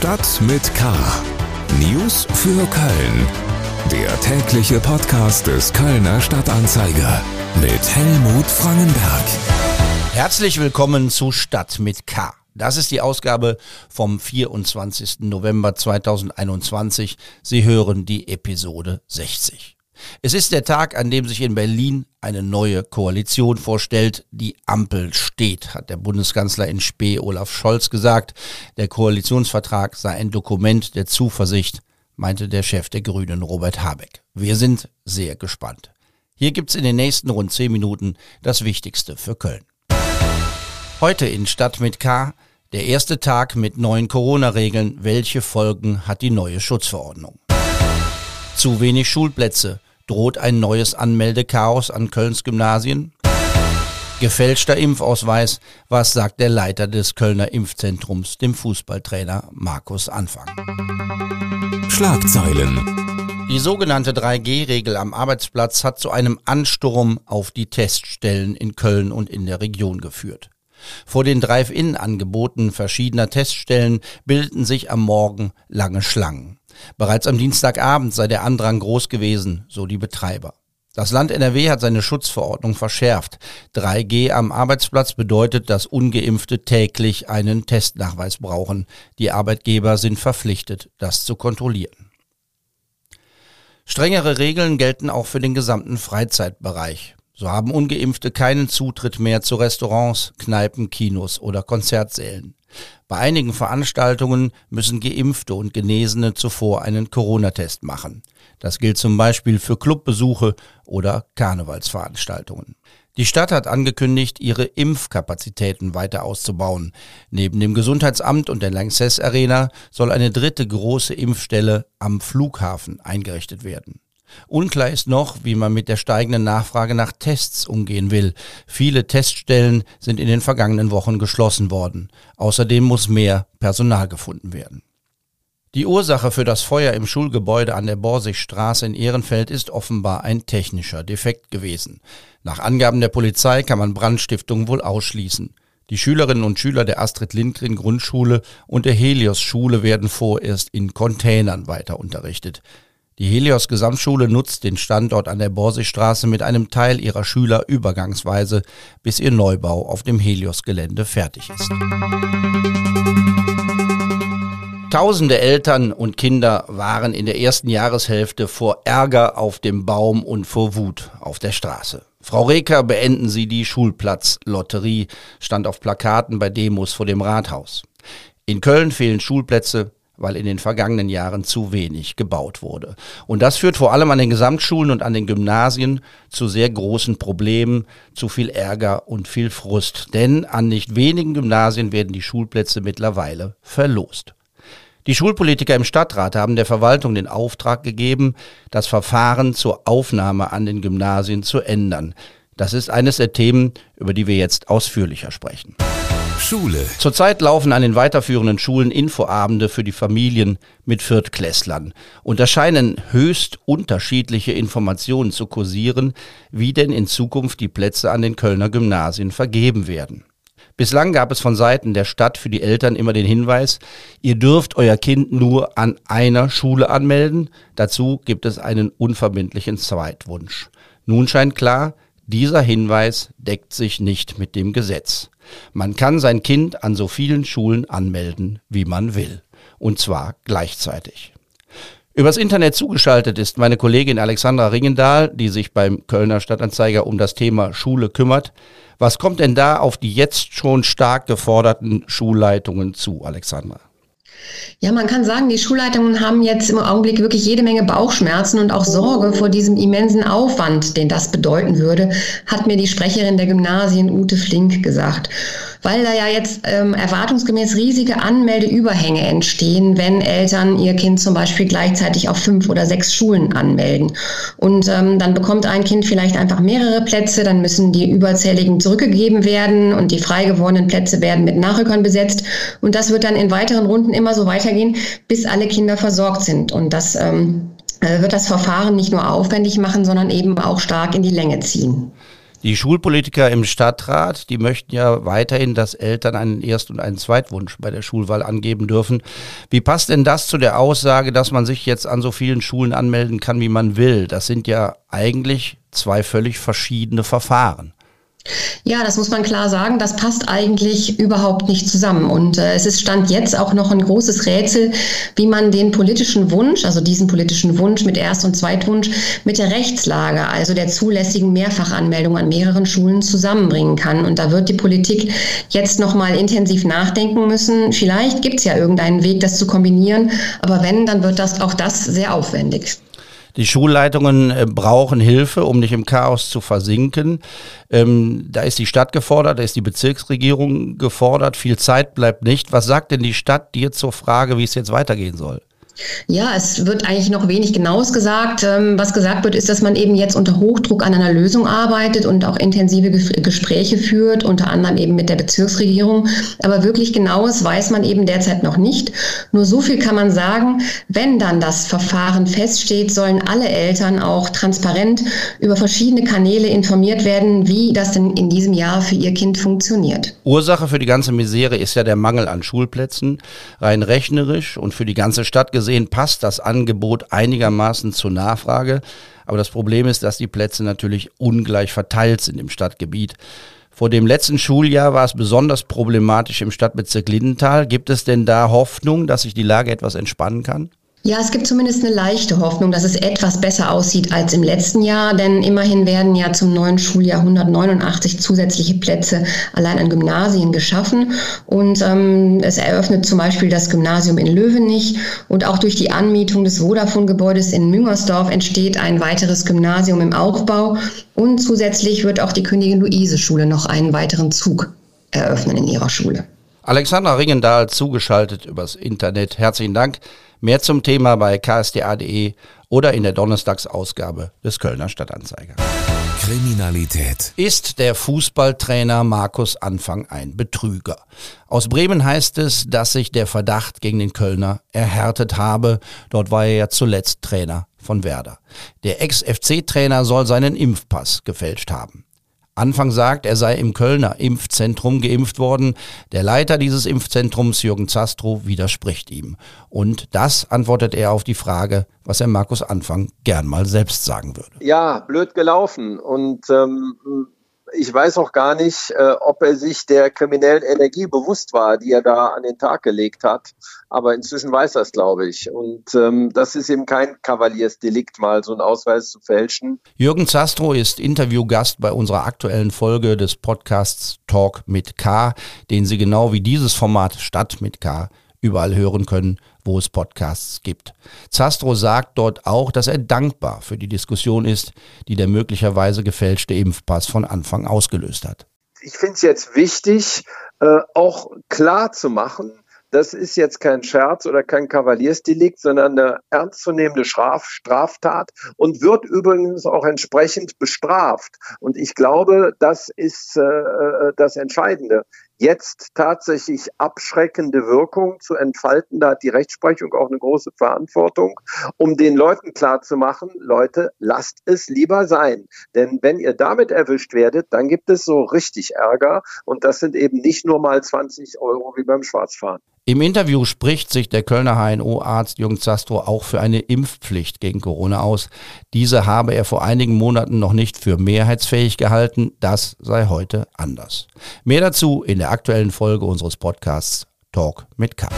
Stadt mit K. News für Köln. Der tägliche Podcast des Kölner Stadtanzeiger mit Helmut Frangenberg. Herzlich willkommen zu Stadt mit K. Das ist die Ausgabe vom 24. November 2021. Sie hören die Episode 60. Es ist der Tag, an dem sich in Berlin eine neue Koalition vorstellt. Die Ampel steht, hat der Bundeskanzler in Spee Olaf Scholz gesagt. Der Koalitionsvertrag sei ein Dokument der Zuversicht, meinte der Chef der Grünen Robert Habeck. Wir sind sehr gespannt. Hier gibt's in den nächsten rund zehn Minuten das Wichtigste für Köln. Heute in Stadt mit K. Der erste Tag mit neuen Corona-Regeln. Welche Folgen hat die neue Schutzverordnung? Zu wenig Schulplätze. Droht ein neues Anmeldechaos an Kölns Gymnasien? Gefälschter Impfausweis. Was sagt der Leiter des Kölner Impfzentrums, dem Fußballtrainer Markus Anfang? Schlagzeilen. Die sogenannte 3G-Regel am Arbeitsplatz hat zu einem Ansturm auf die Teststellen in Köln und in der Region geführt. Vor den Drive-In-Angeboten verschiedener Teststellen bildeten sich am Morgen lange Schlangen. Bereits am Dienstagabend sei der Andrang groß gewesen, so die Betreiber. Das Land NRW hat seine Schutzverordnung verschärft. 3G am Arbeitsplatz bedeutet, dass ungeimpfte täglich einen Testnachweis brauchen. Die Arbeitgeber sind verpflichtet, das zu kontrollieren. Strengere Regeln gelten auch für den gesamten Freizeitbereich. So haben ungeimpfte keinen Zutritt mehr zu Restaurants, Kneipen, Kinos oder Konzertsälen. Bei einigen Veranstaltungen müssen Geimpfte und Genesene zuvor einen Corona-Test machen. Das gilt zum Beispiel für Clubbesuche oder Karnevalsveranstaltungen. Die Stadt hat angekündigt, ihre Impfkapazitäten weiter auszubauen. Neben dem Gesundheitsamt und der Lanxess Arena soll eine dritte große Impfstelle am Flughafen eingerichtet werden. Unklar ist noch, wie man mit der steigenden Nachfrage nach Tests umgehen will. Viele Teststellen sind in den vergangenen Wochen geschlossen worden. Außerdem muss mehr Personal gefunden werden. Die Ursache für das Feuer im Schulgebäude an der Borsigstraße in Ehrenfeld ist offenbar ein technischer Defekt gewesen. Nach Angaben der Polizei kann man Brandstiftung wohl ausschließen. Die Schülerinnen und Schüler der Astrid Lindgren Grundschule und der Helios Schule werden vorerst in Containern weiter unterrichtet. Die Helios Gesamtschule nutzt den Standort an der Borsigstraße mit einem Teil ihrer Schüler übergangsweise, bis ihr Neubau auf dem Helios-Gelände fertig ist. Tausende Eltern und Kinder waren in der ersten Jahreshälfte vor Ärger auf dem Baum und vor Wut auf der Straße. Frau Reker, beenden Sie die Schulplatzlotterie, stand auf Plakaten bei Demos vor dem Rathaus. In Köln fehlen Schulplätze, weil in den vergangenen Jahren zu wenig gebaut wurde. Und das führt vor allem an den Gesamtschulen und an den Gymnasien zu sehr großen Problemen, zu viel Ärger und viel Frust. Denn an nicht wenigen Gymnasien werden die Schulplätze mittlerweile verlost. Die Schulpolitiker im Stadtrat haben der Verwaltung den Auftrag gegeben, das Verfahren zur Aufnahme an den Gymnasien zu ändern. Das ist eines der Themen, über die wir jetzt ausführlicher sprechen. Schule. Zurzeit laufen an den weiterführenden Schulen Infoabende für die Familien mit Viertklässlern. Und da scheinen höchst unterschiedliche Informationen zu kursieren, wie denn in Zukunft die Plätze an den Kölner Gymnasien vergeben werden. Bislang gab es von Seiten der Stadt für die Eltern immer den Hinweis, ihr dürft euer Kind nur an einer Schule anmelden. Dazu gibt es einen unverbindlichen Zweitwunsch. Nun scheint klar, dieser Hinweis deckt sich nicht mit dem Gesetz. Man kann sein Kind an so vielen Schulen anmelden, wie man will. Und zwar gleichzeitig. Übers Internet zugeschaltet ist meine Kollegin Alexandra Ringendahl, die sich beim Kölner Stadtanzeiger um das Thema Schule kümmert. Was kommt denn da auf die jetzt schon stark geforderten Schulleitungen zu, Alexandra? Ja, man kann sagen, die Schulleitungen haben jetzt im Augenblick wirklich jede Menge Bauchschmerzen und auch Sorge vor diesem immensen Aufwand, den das bedeuten würde, hat mir die Sprecherin der Gymnasien Ute Flink gesagt weil da ja jetzt ähm, erwartungsgemäß riesige Anmeldeüberhänge entstehen, wenn Eltern ihr Kind zum Beispiel gleichzeitig auf fünf oder sechs Schulen anmelden. Und ähm, dann bekommt ein Kind vielleicht einfach mehrere Plätze, dann müssen die überzähligen zurückgegeben werden und die frei gewordenen Plätze werden mit Nachrückern besetzt. Und das wird dann in weiteren Runden immer so weitergehen, bis alle Kinder versorgt sind. Und das ähm, äh, wird das Verfahren nicht nur aufwendig machen, sondern eben auch stark in die Länge ziehen. Die Schulpolitiker im Stadtrat, die möchten ja weiterhin, dass Eltern einen Erst- und einen Zweitwunsch bei der Schulwahl angeben dürfen. Wie passt denn das zu der Aussage, dass man sich jetzt an so vielen Schulen anmelden kann, wie man will? Das sind ja eigentlich zwei völlig verschiedene Verfahren. Ja, das muss man klar sagen. Das passt eigentlich überhaupt nicht zusammen. Und äh, es ist Stand jetzt auch noch ein großes Rätsel, wie man den politischen Wunsch, also diesen politischen Wunsch mit Erst- und Zweitwunsch, mit der Rechtslage, also der zulässigen Mehrfachanmeldung an mehreren Schulen zusammenbringen kann. Und da wird die Politik jetzt noch mal intensiv nachdenken müssen. Vielleicht gibt es ja irgendeinen Weg, das zu kombinieren. Aber wenn, dann wird das auch das sehr aufwendig. Die Schulleitungen äh, brauchen Hilfe, um nicht im Chaos zu versinken. Ähm, da ist die Stadt gefordert, da ist die Bezirksregierung gefordert. Viel Zeit bleibt nicht. Was sagt denn die Stadt dir zur Frage, wie es jetzt weitergehen soll? Ja, es wird eigentlich noch wenig Genaues gesagt. Ähm, was gesagt wird, ist, dass man eben jetzt unter Hochdruck an einer Lösung arbeitet und auch intensive Gespräche führt, unter anderem eben mit der Bezirksregierung. Aber wirklich Genaues weiß man eben derzeit noch nicht. Nur so viel kann man sagen, wenn dann das Verfahren feststeht, sollen alle Eltern auch transparent über verschiedene Kanäle informiert werden, wie das denn in diesem Jahr für ihr Kind funktioniert. Ursache für die ganze Misere ist ja der Mangel an Schulplätzen, rein rechnerisch und für die ganze Stadt gesehen gesehen passt das Angebot einigermaßen zur Nachfrage. Aber das Problem ist, dass die Plätze natürlich ungleich verteilt sind im Stadtgebiet. Vor dem letzten Schuljahr war es besonders problematisch im Stadtbezirk Lindenthal. Gibt es denn da Hoffnung, dass sich die Lage etwas entspannen kann? Ja, es gibt zumindest eine leichte Hoffnung, dass es etwas besser aussieht als im letzten Jahr, denn immerhin werden ja zum neuen Schuljahr 189 zusätzliche Plätze allein an Gymnasien geschaffen. Und ähm, es eröffnet zum Beispiel das Gymnasium in Löwenich. Und auch durch die Anmietung des Vodafone-Gebäudes in Müngersdorf entsteht ein weiteres Gymnasium im Aufbau. Und zusätzlich wird auch die Königin-Luise-Schule noch einen weiteren Zug eröffnen in ihrer Schule. Alexandra Ringendahl zugeschaltet übers Internet. Herzlichen Dank. Mehr zum Thema bei ksda.de oder in der Donnerstagsausgabe des Kölner Stadtanzeiger. Kriminalität. Ist der Fußballtrainer Markus Anfang ein Betrüger? Aus Bremen heißt es, dass sich der Verdacht gegen den Kölner erhärtet habe. Dort war er ja zuletzt Trainer von Werder. Der Ex-FC-Trainer soll seinen Impfpass gefälscht haben. Anfang sagt, er sei im Kölner Impfzentrum geimpft worden. Der Leiter dieses Impfzentrums, Jürgen Zastrow, widerspricht ihm. Und das antwortet er auf die Frage, was er Markus Anfang gern mal selbst sagen würde. Ja, blöd gelaufen. Und ähm, ich weiß auch gar nicht, äh, ob er sich der kriminellen Energie bewusst war, die er da an den Tag gelegt hat. Aber inzwischen weiß er es, glaube ich. Und ähm, das ist eben kein Kavaliersdelikt, mal so einen Ausweis zu fälschen. Jürgen Zastro ist Interviewgast bei unserer aktuellen Folge des Podcasts Talk mit K, den Sie genau wie dieses Format Stadt mit K überall hören können, wo es Podcasts gibt. Zastro sagt dort auch, dass er dankbar für die Diskussion ist, die der möglicherweise gefälschte Impfpass von Anfang ausgelöst hat. Ich finde es jetzt wichtig, äh, auch klar zu machen, das ist jetzt kein Scherz oder kein Kavaliersdelikt, sondern eine ernstzunehmende Straf Straftat und wird übrigens auch entsprechend bestraft. Und ich glaube, das ist äh, äh das Entscheidende jetzt tatsächlich abschreckende Wirkung zu entfalten. Da hat die Rechtsprechung auch eine große Verantwortung, um den Leuten klarzumachen, Leute, lasst es lieber sein. Denn wenn ihr damit erwischt werdet, dann gibt es so richtig Ärger. Und das sind eben nicht nur mal 20 Euro wie beim Schwarzfahren. Im Interview spricht sich der Kölner HNO-Arzt Jürgen Zastro auch für eine Impfpflicht gegen Corona aus. Diese habe er vor einigen Monaten noch nicht für mehrheitsfähig gehalten. Das sei heute anders. Mehr dazu in der aktuellen Folge unseres Podcasts Talk mit K.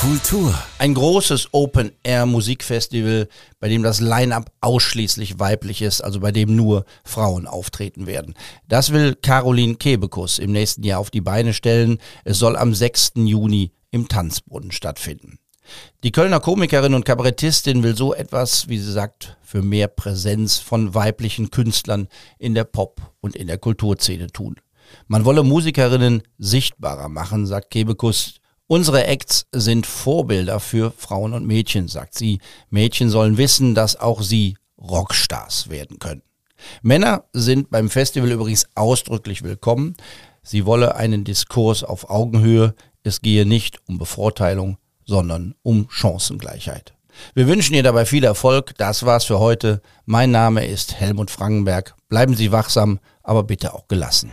Kultur. Ein großes Open-Air-Musikfestival, bei dem das Line-up ausschließlich weiblich ist, also bei dem nur Frauen auftreten werden. Das will Caroline Kebekus im nächsten Jahr auf die Beine stellen. Es soll am 6. Juni im Tanzbrunnen stattfinden. Die Kölner Komikerin und Kabarettistin will so etwas, wie sie sagt, für mehr Präsenz von weiblichen Künstlern in der Pop- und in der Kulturszene tun. Man wolle Musikerinnen sichtbarer machen, sagt Kebekus. Unsere Acts sind Vorbilder für Frauen und Mädchen, sagt sie. Mädchen sollen wissen, dass auch sie Rockstars werden können. Männer sind beim Festival übrigens ausdrücklich willkommen. Sie wolle einen Diskurs auf Augenhöhe. Es gehe nicht um Bevorteilung, sondern um Chancengleichheit. Wir wünschen ihr dabei viel Erfolg. Das war's für heute. Mein Name ist Helmut Frankenberg. Bleiben Sie wachsam, aber bitte auch gelassen.